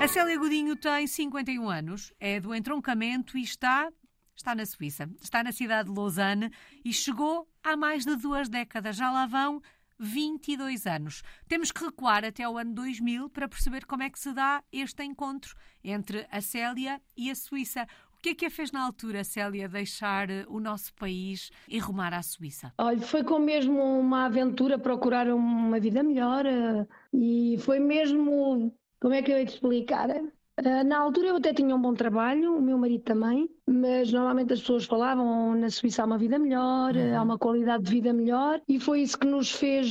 A Célia Godinho tem 51 anos, é do entroncamento e está, está na Suíça. Está na cidade de Lausanne e chegou há mais de duas décadas. Já lá vão 22 anos. Temos que recuar até o ano 2000 para perceber como é que se dá este encontro entre a Célia e a Suíça. O que é que a fez na altura, Célia, deixar eh, o nosso país e rumar à Suíça? Olha, foi com mesmo uma aventura procurar uma vida melhor eh, e foi mesmo como é que eu ia te explicar? Uh, na altura eu até tinha um bom trabalho, o meu marido também, mas normalmente as pessoas falavam na Suíça há uma vida melhor, uhum. há uma qualidade de vida melhor e foi isso que nos fez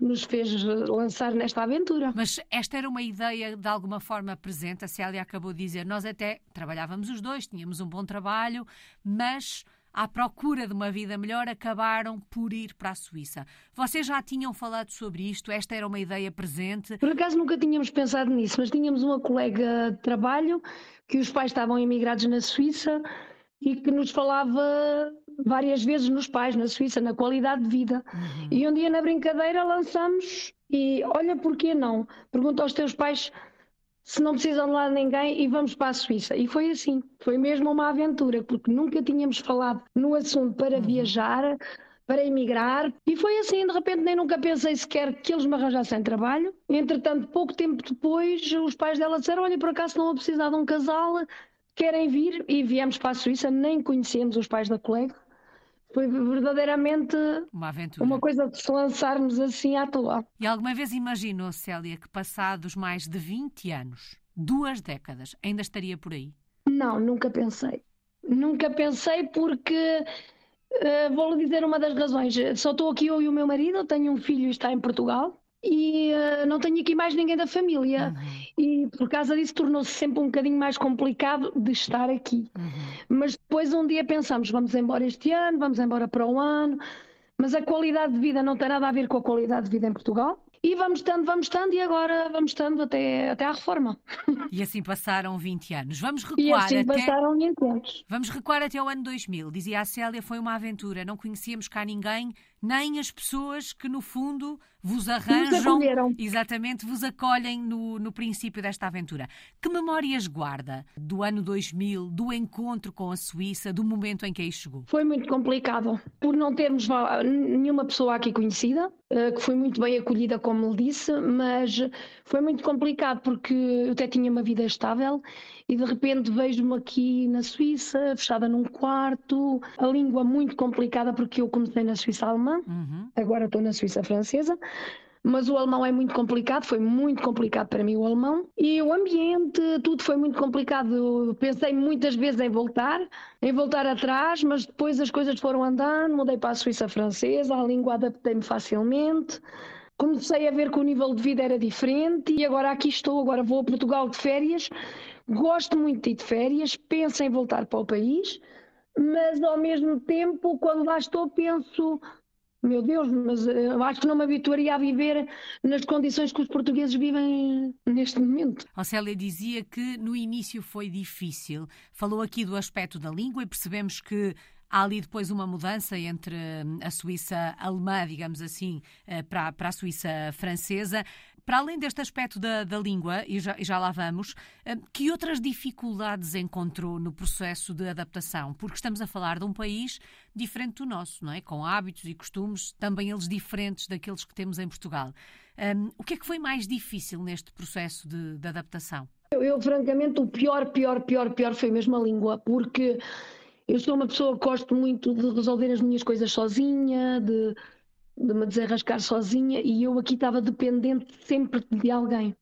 nos fez lançar nesta aventura. Mas esta era uma ideia de alguma forma presente, a Célia acabou de dizer, nós até trabalhávamos os dois, tínhamos um bom trabalho, mas à procura de uma vida melhor, acabaram por ir para a Suíça. Vocês já tinham falado sobre isto? Esta era uma ideia presente? Por acaso nunca tínhamos pensado nisso, mas tínhamos uma colega de trabalho que os pais estavam emigrados na Suíça e que nos falava várias vezes nos pais na Suíça, na qualidade de vida. Uhum. E um dia na brincadeira lançamos e olha porquê não? Pergunta aos teus pais se não precisam de lá de ninguém e vamos para a Suíça. E foi assim, foi mesmo uma aventura, porque nunca tínhamos falado no assunto para uhum. viajar, para emigrar, e foi assim, de repente nem nunca pensei sequer que eles me arranjassem trabalho. Entretanto, pouco tempo depois, os pais dela disseram, olha, por acaso não a precisar de um casal, querem vir, e viemos para a Suíça, nem conhecemos os pais da colega, foi verdadeiramente uma aventura. Uma coisa de se lançarmos assim à toa. E alguma vez imaginou, Célia, que passados mais de 20 anos, duas décadas, ainda estaria por aí? Não, nunca pensei. Nunca pensei porque uh, vou-lhe dizer uma das razões. Só estou aqui eu e o meu marido, tenho um filho e está em Portugal e uh, não tenho aqui mais ninguém da família. Uhum. E por causa disso tornou-se sempre um bocadinho mais complicado de estar aqui. Uhum. Mas depois um dia pensamos, vamos embora este ano, vamos embora para o ano, mas a qualidade de vida não tem nada a ver com a qualidade de vida em Portugal. E vamos estando, vamos estando, e agora vamos estando até, até à reforma. E assim passaram 20 anos. Vamos recuar e assim até... passaram 20 anos. Vamos recuar até o ano 2000. Dizia a Célia, foi uma aventura. Não conhecíamos cá ninguém, nem as pessoas que, no fundo, vos arranjam. Exatamente, vos acolhem no, no princípio desta aventura. Que memórias guarda do ano 2000, do encontro com a Suíça, do momento em que aí chegou? Foi muito complicado, por não termos nenhuma pessoa aqui conhecida, eh, que foi muito bem acolhida, como lhe disse, mas foi muito complicado porque eu até tinha uma vida estável e de repente vejo-me aqui na Suíça, fechada num quarto, a língua muito complicada porque eu comecei na Suíça alemã, uhum. agora estou na Suíça francesa. Mas o alemão é muito complicado, foi muito complicado para mim o alemão. E o ambiente, tudo foi muito complicado. Pensei muitas vezes em voltar, em voltar atrás, mas depois as coisas foram andando, mudei para a Suíça francesa, a língua adaptei-me facilmente comecei a ver que o nível de vida era diferente e agora aqui estou, agora vou a Portugal de férias Gosto muito de ir de férias, penso em voltar para o país, mas ao mesmo tempo, quando lá estou, penso: meu Deus, mas eh, eu acho que não me habituaria a viver nas condições que os portugueses vivem neste momento. A Célia dizia que no início foi difícil. Falou aqui do aspecto da língua e percebemos que Há ali depois uma mudança entre hum, a Suíça alemã, digamos assim, eh, para, para a Suíça francesa. Para além deste aspecto da, da língua, e já, e já lá vamos, hum, que outras dificuldades encontrou no processo de adaptação? Porque estamos a falar de um país diferente do nosso, não é? Com hábitos e costumes, também eles diferentes daqueles que temos em Portugal. Um, o que é que foi mais difícil neste processo de, de adaptação? Eu, eu, francamente, o pior, pior, pior, pior foi mesmo a língua, porque eu sou uma pessoa que gosto muito de resolver as minhas coisas sozinha, de, de me desenrascar sozinha, e eu aqui estava dependente sempre de alguém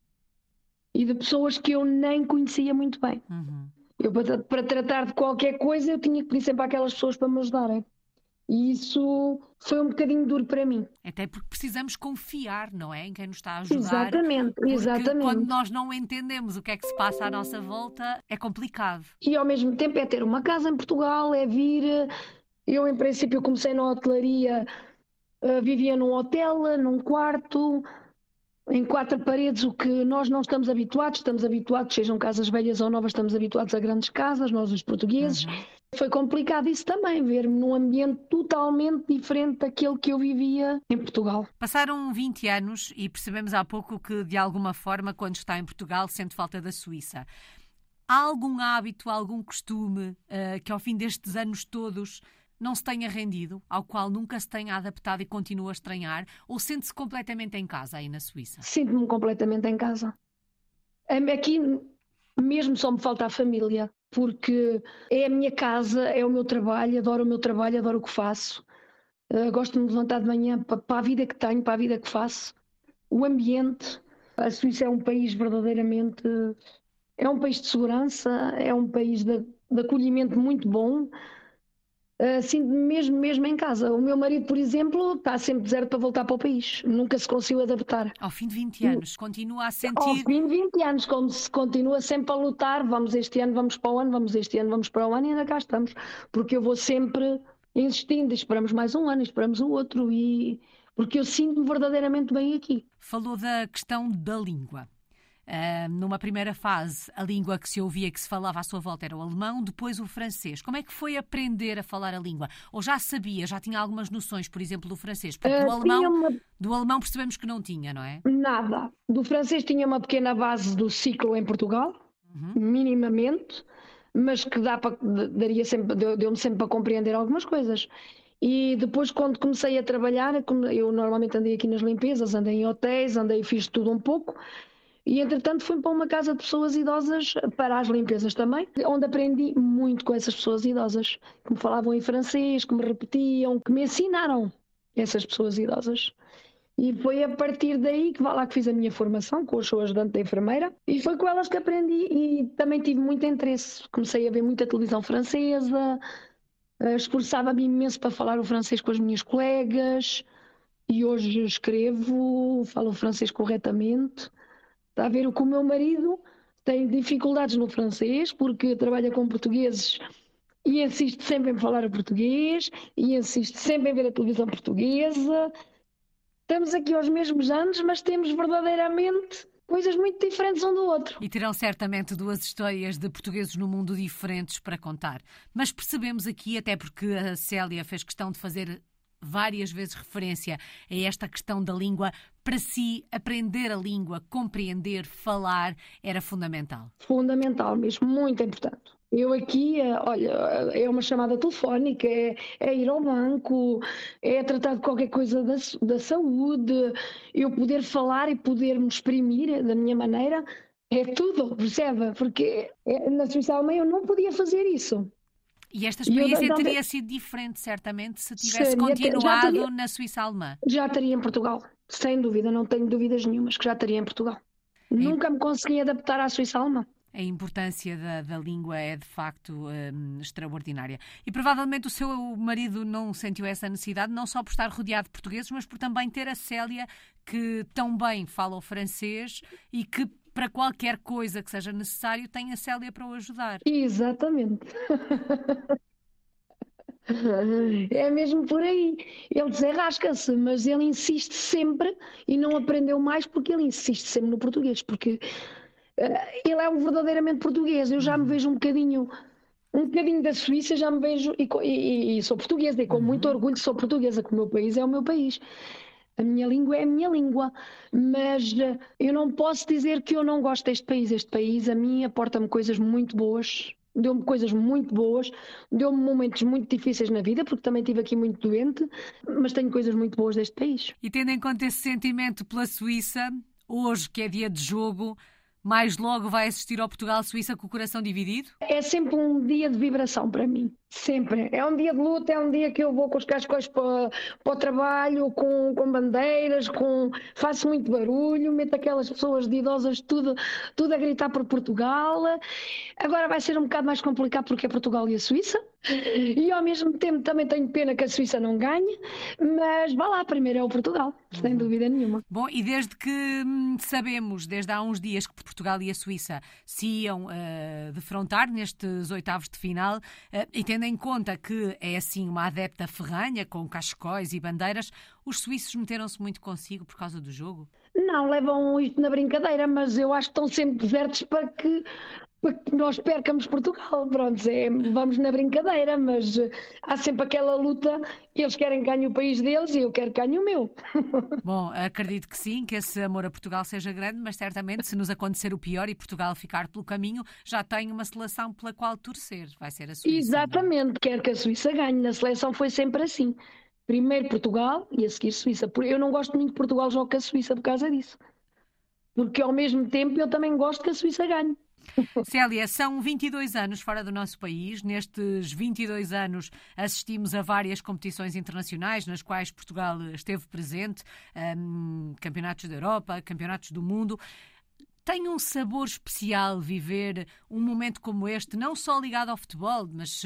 e de pessoas que eu nem conhecia muito bem. Uhum. Eu, para, para, tratar de qualquer coisa, eu tinha que pedir sempre àquelas pessoas para me ajudarem. E isso foi um bocadinho duro para mim. Até porque precisamos confiar, não é? Em quem nos está a ajudar. Exatamente, exatamente. Quando nós não entendemos o que é que se passa à nossa volta, é complicado. E ao mesmo tempo é ter uma casa em Portugal, é vir. Eu, em princípio, comecei na hotelaria, eh, vivia num hotel, num quarto. em quatro paredes, o que nós não estamos habituados, estamos habituados, sejam casas velhas ou novas, estamos habituados a grandes casas, nós os portugueses. Uhum. Foi complicado isso também, ver-me num ambiente totalmente diferente daquele que eu vivia em Portugal. Passaram 20 anos e percebemos há pouco que, de alguma forma, quando está em Portugal, sente falta da Suíça. Há algum hábito, algum costume uh, que, ao fim destes anos todos, não se tenha rendido, ao qual nunca se tenha adaptado e continua a estranhar? Ou sente-se completamente em casa aí na Suíça? Sinto-me completamente em casa. Aqui mesmo só me falta a família, porque é a minha casa, é o meu trabalho, adoro o meu trabalho, adoro o que faço. Uh, gosto de me levantar de manhã para, para a vida que tenho, para a vida que faço. O ambiente. A Suíça é um país verdadeiramente. É um país de segurança, é um país de, de acolhimento muito bom assim mesmo, mesmo em casa. O meu marido, por exemplo, está sempre deserto para voltar para o país. Nunca se conseguiu adaptar. Ao fim de 20 anos, continua a sentir. Ao fim de 20 anos, como se continua sempre a lutar. Vamos este ano, vamos para o ano, vamos este ano, vamos para o ano e ainda cá estamos. Porque eu vou sempre insistindo, esperamos mais um ano, esperamos o outro. E porque eu sinto-me verdadeiramente bem aqui. Falou da questão da língua. Uh, numa primeira fase, a língua que se ouvia, que se falava à sua volta era o alemão, depois o francês. Como é que foi aprender a falar a língua? Ou já sabia, já tinha algumas noções, por exemplo, do francês? Porque uh, do, alemão, uma... do alemão percebemos que não tinha, não é? Nada. Do francês tinha uma pequena base do ciclo em Portugal, uhum. minimamente, mas que dá para, daria sempre, deu-me sempre para compreender algumas coisas. E depois, quando comecei a trabalhar, eu normalmente andei aqui nas limpezas, andei em hotéis, andei, fiz tudo um pouco. E entretanto fui para uma casa de pessoas idosas para as limpezas também, onde aprendi muito com essas pessoas idosas, que me falavam em francês, que me repetiam, que me ensinaram essas pessoas idosas. E foi a partir daí que vá lá que fiz a minha formação, com o seu ajudante da enfermeira, e foi com elas que aprendi e também tive muito interesse. Comecei a ver muita televisão francesa, eh, esforçava-me imenso para falar o francês com as minhas colegas, e hoje escrevo, falo francês corretamente. Está a ver o que o meu marido tem dificuldades no francês, porque trabalha com portugueses e insiste sempre em falar português, e insiste sempre em ver a televisão portuguesa. Estamos aqui aos mesmos anos, mas temos verdadeiramente coisas muito diferentes um do outro. E terão certamente duas histórias de portugueses no mundo diferentes para contar. Mas percebemos aqui, até porque a Célia fez questão de fazer várias vezes referência a esta questão da língua. Para si, aprender a língua, compreender, falar, era fundamental? Fundamental mesmo, muito importante. Eu aqui, eh, olha, é uma chamada telefónica, é, é, ir ao banco, é tratar de qualquer coisa da, da saúde, eu poder falar e poder me exprimir da minha maneira, é tudo, percebe? Porque eh, na Suíça Alemã eu não podia fazer isso. E esta experiência teria sido diferente, certamente, se tivesse seria, continuado teria, na Suíça Alemã. Já teria em Portugal, sem dúvida, não tenho dúvidas nenhumas que já teria em Portugal. É Nunca me consegui adaptar à Suíça Alemã. A importância da, da língua é de facto um, extraordinária. E provavelmente o seu marido não sentiu essa necessidade, não só por estar rodeado de portugueses, mas por também ter a Célia, que tão bem fala o francês e que para qualquer coisa que seja necessário, tem a Célia para o ajudar. Exatamente. É mesmo por aí. Ele desenrasca-se, mas ele insiste sempre e não aprendeu mais porque ele insiste sempre no português, porque uh, ele é um verdadeiramente português. Eu já me vejo um bocadinho, um bocadinho da Suíça, já me vejo e, e, e sou portuguesa e com uhum. muito orgulho sou portuguesa, que o meu país é o meu país. A minha língua é a minha língua, mas eh, eu não posso dizer que eu não gosto deste país. Este país, a mim, aporta-me coisas muito boas, deu-me coisas muito boas, deu-me momentos muito difíceis na vida, porque também estive aqui muito doente, mas tenho coisas muito boas deste país. E tendo em conta esse sentimento pela Suíça, hoje, que é dia de jogo, mais logo vai assistir ao Portugal-Suíça com o coração dividido? É sempre um dia de vibração para mim. Sempre. É um dia de luta, é um dia que eu vou com os cascóis para, para o trabalho, com, com bandeiras, com faço muito barulho, meto aquelas pessoas de idosas tudo, tudo a gritar por Portugal. Agora vai ser um bocado mais complicado porque é Portugal e a Suíça. E ao mesmo tempo também tenho pena que a Suíça não ganhe, mas vá lá, primeiro é o Portugal, sem uhum. dúvida nenhuma. Bom, e desde que hum, sabemos, desde há uns dias, que Portugal e a Suíça se iam uh, defrontar nestes oitavos de final, uh, e tendo em conta que é assim uma adepta ferranha, com cascóis e bandeiras, os suíços meteram-se muito consigo por causa do jogo? Não, levam isto na brincadeira, mas eu acho que estão sempre desertos para que nós percamos Portugal, pronto, é, vamos na brincadeira, mas eh, há sempre aquela luta, eles querem que ganhe o país deles e eu quero que ganhe o meu. Bom, acredito que sim, que esse amor a Portugal seja grande, mas certamente se nos acontecer o pior e Portugal ficar pelo caminho, já tem uma seleção pela qual torcer, vai ser a Suíça. É? Exatamente, não? quero que a Suíça ganhe, na seleção foi sempre assim. Primeiro Portugal e a seguir Suíça. Eu não gosto muito de Portugal jogar com a Suíça por causa disso. Porque ao mesmo tempo eu também gosto que a Suíça ganhe. Célia, são 22 anos fora do nosso país. Nestes 22 anos assistimos a várias competições internacionais nas quais Portugal esteve presente, um, campeonatos da Europa, campeonatos do mundo. Tem um sabor especial viver um momento como este, não só ligado ao futebol, mas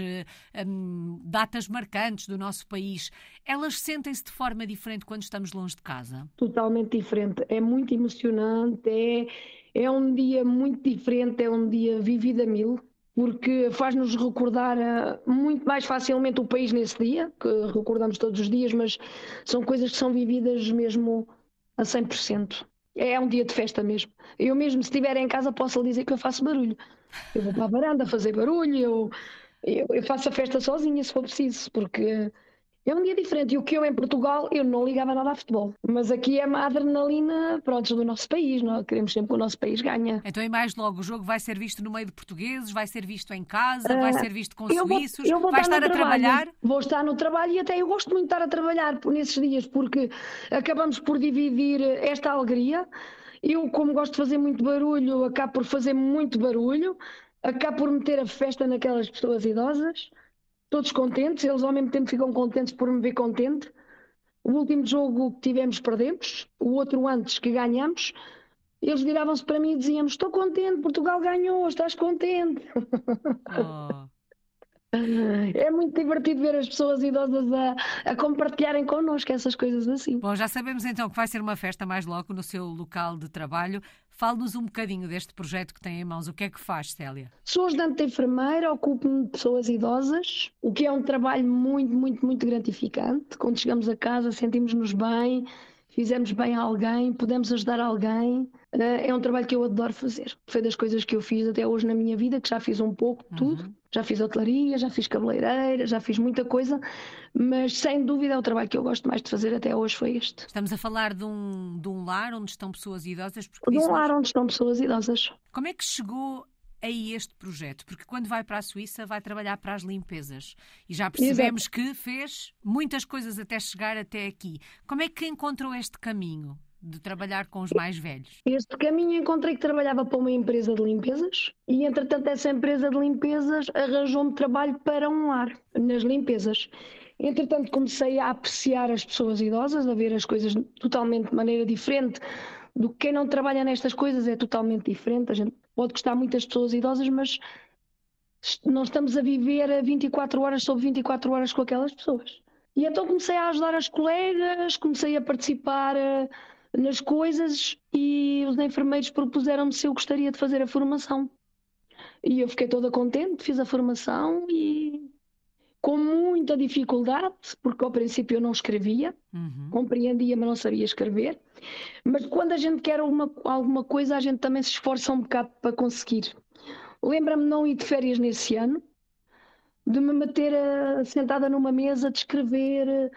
um, datas marcantes do nosso país. Elas sentem-se de forma diferente quando estamos longe de casa? Totalmente diferente. É muito emocionante, é é um dia muito diferente, é um dia vivido a mil, porque faz-nos recordar uh, muito mais facilmente o país nesse dia, que recordamos todos os dias, mas são coisas que são vividas mesmo a 100%. É um dia de festa mesmo. Eu mesmo, se estiver em casa, posso dizer que eu faço barulho. Eu vou para a varanda fazer barulho, eu, eu, eu faço a festa sozinha, se for preciso, porque é um dia diferente. E o que eu em Portugal, eu não ligava nada a futebol. Mas aqui é uma adrenalina, pronto, do nosso país. Não? É? Queremos sempre que o nosso país ganhe. Então, e mais logo, o jogo vai ser visto no meio de portugueses, vai ser visto em casa, uh, vai ser visto com suíços, vou, vou vai estar, estar a trabalhar? Vou estar no trabalho e até eu gosto muito de estar a trabalhar nesses dias, porque acabamos por dividir esta alegria. Eu, como gosto de fazer muito barulho, acabo por fazer muito barulho, acabo por meter a festa naquelas pessoas idosas todos contentes, eles ao mesmo tempo ficam contentes por me ver contente. O último jogo que tivemos perdemos, o outro antes que ganhamos, eles viravam-se para mim e diziam Estou contente, Portugal ganhou, estás contente. Oh. É muito divertido ver as pessoas idosas a, a, compartilharem connosco essas coisas assim. Bom, já sabemos então que vai ser uma festa mais logo no seu local de trabalho. Fale-nos um bocadinho deste projeto que tem em mãos. O que é que faz, Célia? Sou ajudante de enfermeira, ocupo-me de pessoas idosas, o que é um trabalho muito, muito, muito gratificante. Quando chegamos a casa, sentimos-nos bem, fizemos bem a alguém, podemos ajudar alguém. Eh, é um trabalho que eu adoro fazer. Foi das coisas que eu fiz até hoje na minha vida, que já fiz um pouco de tudo. Uhum. Já fiz hotelaria, já fiz cabeleireira, já fiz muita coisa, mas sem dúvida é o trabalho que eu gosto mais de fazer até hoje foi este. Estamos a falar de um, de um lar onde estão pessoas idosas? De um lar onde estão pessoas idosas. Como é que chegou a este projeto? Porque quando vai para a Suíça vai trabalhar para as limpezas e já percebemos Exato. que fez muitas coisas até chegar até aqui. Como é que encontrou este caminho? De trabalhar com os mais velhos? Este caminho encontrei que trabalhava para uma empresa de limpezas e, entretanto, essa empresa de limpezas arranjou-me trabalho para um lar, nas limpezas. Entretanto, comecei a apreciar as pessoas idosas, a ver as coisas totalmente de maneira diferente do que quem não trabalha nestas coisas é totalmente diferente. A gente pode gostar muito pessoas idosas, mas não estamos a viver 24 horas sobre 24 horas com aquelas pessoas. E então comecei a ajudar as colegas, comecei a participar eh, nas coisas e os enfermeiros propuseram-me se eu gostaria de fazer a formação. E eu fiquei toda contente, fiz a formação e com muita dificuldade, porque ao princípio eu não escrevia, uhum. compreendia, mas não sabia escrever. Mas quando a gente quer alguma, alguma coisa, a gente também se esforça um bocado para conseguir. Lembra-me não ir de férias nesse ano, de me meter a, sentada numa mesa, de escrever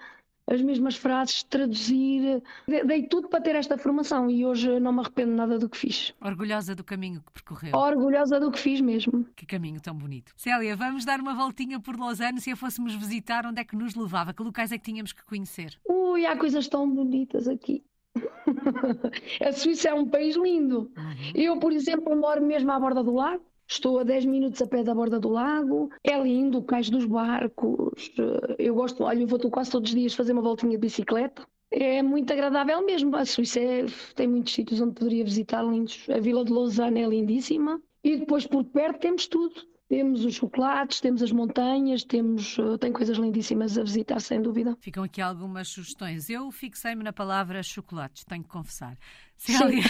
as mesmas frases, traduzir. Dei tudo para ter esta formação e hoje não me arrependo nada do que fiz. Orgulhosa do caminho que percorreu. Orgulhosa do que fiz mesmo. Que caminho tão bonito. Célia, vamos dar uma voltinha por Lausanne. Se a fôssemos visitar, onde é que nos levava? Que locais é que tínhamos que conhecer? Ui, há coisas tão bonitas aqui. a Suíça é um país lindo. Uhum. Eu, por exemplo, moro mesmo à borda do lago. Estou a 10 minutos a pé da borda do lago, é lindo, o cais dos barcos. Eh, eu gosto, olha, eu vou quase todos os dias fazer uma voltinha de bicicleta. É muito agradável mesmo. A Suíça é, tem muitos sítios onde poderia visitar lindos. A Vila de Lausanne é lindíssima. E depois por perto temos tudo. Temos os chocolates, temos as montanhas, temos eh, tem coisas lindíssimas a visitar, sem dúvida. Ficam aqui algumas sugestões. Eu fixei-me na palavra chocolates, tenho que confessar. Célia,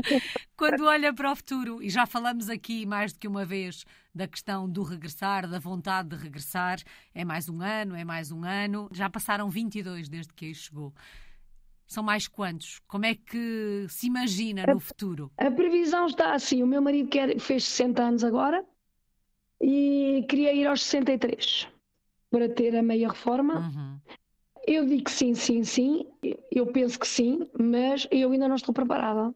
quando olha para o futuro, e já falamos aqui mais do que uma vez da questão do regressar, da vontade de regressar, é mais um ano, é mais um ano, já passaram 22 desde que aí chegou. São mais quantos? Como é que se imagina no a, futuro? A previsão está assim: o meu marido quer, fez 60 anos agora e queria ir aos 63 para ter a meia reforma. Uhum. Eu digo sim, sim, sim. Eu penso que sim, mas eu ainda não estou preparada.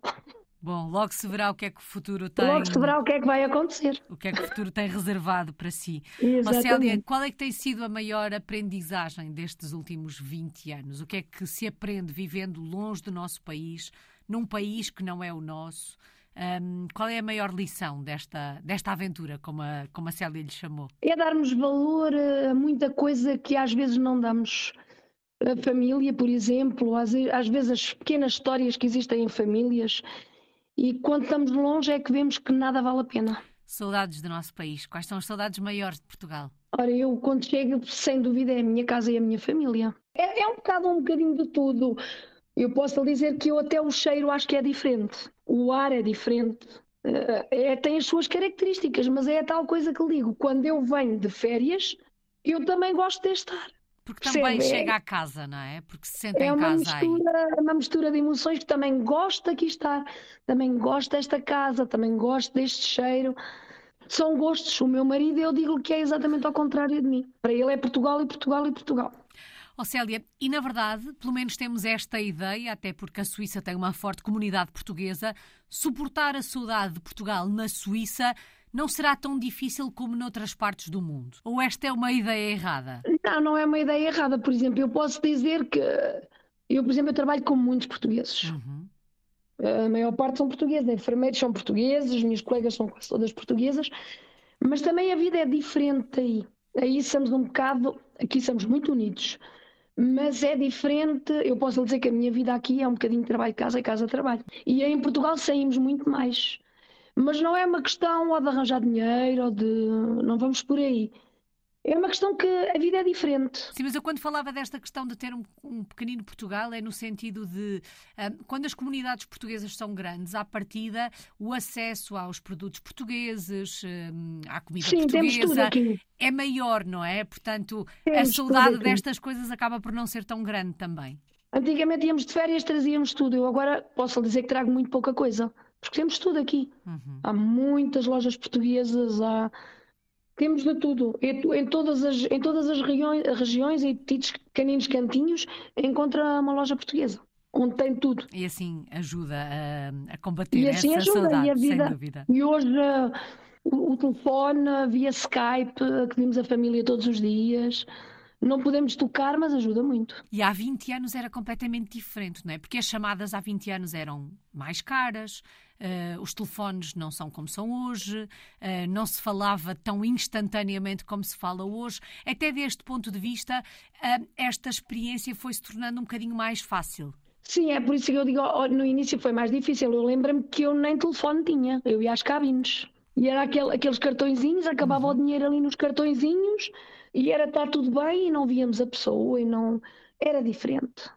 Bom, logo se verá o que é que o futuro tem. Logo se verá o que é que vai acontecer. O que é que o futuro tem reservado para si. Exatamente. Célia, qual é que tem sido a maior aprendizagem destes últimos 20 anos? O que é que se aprende vivendo longe do nosso país, num país que não é o nosso? Um, qual é a maior lição desta, desta aventura, como a, como a Célia lhe chamou? É darmos valor a muita coisa que às vezes não damos. A família, por exemplo, às, às vezes as pequenas histórias que existem em famílias, e quando estamos longe é que vemos que nada vale a pena. Saudades do nosso país. Quais são as saudades maiores de Portugal? Ora, eu quando chego, sem dúvida, é a minha casa e a minha família. É, é um bocado, um bocadinho de tudo. Eu posso lhe dizer que eu até o cheiro acho que é diferente. O ar é diferente. Eh, é, tem as suas características, mas é a tal coisa que lhe digo. Quando eu venho de férias, eu também gosto de estar. Porque também Percebe? chega à casa, não é? Porque se sente é em casa mistura, aí. É uma mistura de emoções que também gosto de aqui estar, também gosto desta casa, também gosto deste cheiro. São gostos. O meu marido, eu digo que é exatamente ao contrário de mim. Para ele é Portugal e Portugal e Portugal. Oh, Célia, e na verdade, pelo menos temos esta ideia, até porque a Suíça tem uma forte comunidade portuguesa, suportar a saudade de Portugal na Suíça não será tão difícil como noutras partes do mundo? Ou esta é uma ideia errada? Não, não é uma ideia errada. Por exemplo, eu posso dizer que eu, por exemplo, eu trabalho com muitos portugueses. Uhum. A maior parte são portugueses, enfermeiros são portugueses, as minhas colegas são quase todas portuguesas, mas também a vida é diferente aí. Aí somos um bocado, aqui somos muito unidos mas é diferente. Eu posso lhe dizer que a minha vida aqui é um bocadinho trabalho, casa, casa, trabalho. E em Portugal saímos muito mais. Mas não é uma questão ou de arranjar dinheiro ou de. Não vamos por aí. É uma questão que a vida é diferente. Sim, mas eu quando falava desta questão de ter um, um pequenino Portugal é no sentido de um, quando as comunidades portuguesas são grandes, à partida, o acesso aos produtos portugueses, um, à comida Sim, portuguesa é maior, não é? Portanto, temos a saudade destas coisas acaba por não ser tão grande também. Antigamente íamos de férias, trazíamos tudo. Eu agora posso dizer que trago muito pouca coisa, porque temos tudo aqui. Uhum. Há muitas lojas portuguesas, há temos de tudo. Em todas as, em todas as regiões, e petitos pequeninos cantinhos, encontra uma loja portuguesa, onde tem tudo. E assim ajuda a, a combater e assim essa ajuda, saudade, e a vida, sem dúvida. E hoje uh, o, o, telefone, via Skype, que vimos a família todos os dias. Não podemos tocar, mas ajuda muito. E há 20 anos era completamente diferente, não é? Porque as chamadas há 20 anos eram mais caras, uh, os telefones não são como são hoje, uh, não se falava tão instantaneamente como se fala hoje. Até deste ponto de vista, uh, esta experiência foi se tornando um bocadinho mais fácil. Sim, é por isso que eu digo, no início foi mais difícil. Eu lembro-me que eu nem telefone tinha, eu ia às cabines. E era aquele, aqueles cartõezinhos, acabava uhum. o dinheiro ali nos cartõezinhos e era estar tudo bem e não víamos a pessoa e não. Era diferente.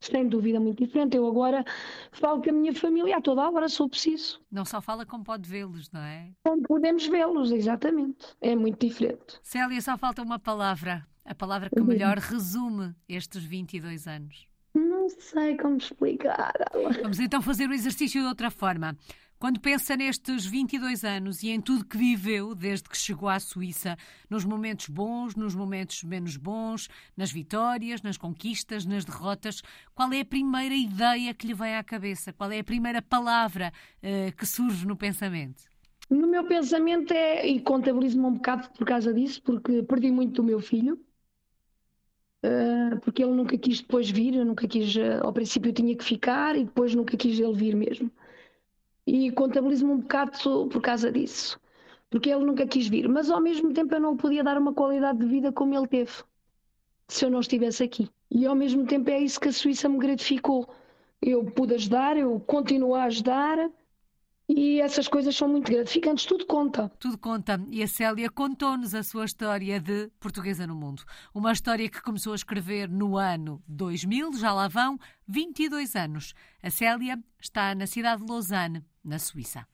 Sem dúvida, muito diferente. Eu agora falo com a minha família a toda a hora, sou preciso. Não só fala como pode vê-los, não é? Como podemos vê-los, exatamente. É muito diferente. Célia, só falta uma palavra. A palavra que melhor resume estes 22 anos. Não sei como explicar. Vamos então fazer o exercício de outra forma. Quando pensa nestes 22 anos e em tudo que viveu desde que chegou à Suíça, nos momentos bons, nos momentos menos bons, nas vitórias, nas conquistas, nas derrotas, qual é a primeira ideia que lhe vem à cabeça? Qual é a primeira palavra uh, que surge no pensamento? No meu pensamento é, e contabilizo-me um bocado por causa disso, porque perdi muito do meu filho, uh, porque ele nunca quis depois vir, eu nunca quis, uh, ao princípio eu tinha que ficar e depois nunca quis ele vir mesmo e contabilizo-me um bocado por causa disso, porque ele nunca quis vir, mas ao mesmo tempo eu não podia dar uma qualidade de vida como ele teve, se eu não estivesse aqui. E ao mesmo tempo é isso que a Suíça me gratificou. Eu pude ajudar, eu continuo a ajudar. E essas coisas são muito gratificantes, tudo conta. Tudo conta. E a Célia contou-nos a sua história de Portuguesa no Mundo. Uma história que começou a escrever no ano 2000, já lá vão 22 anos. A Célia está na cidade de Lausanne, na Suíça.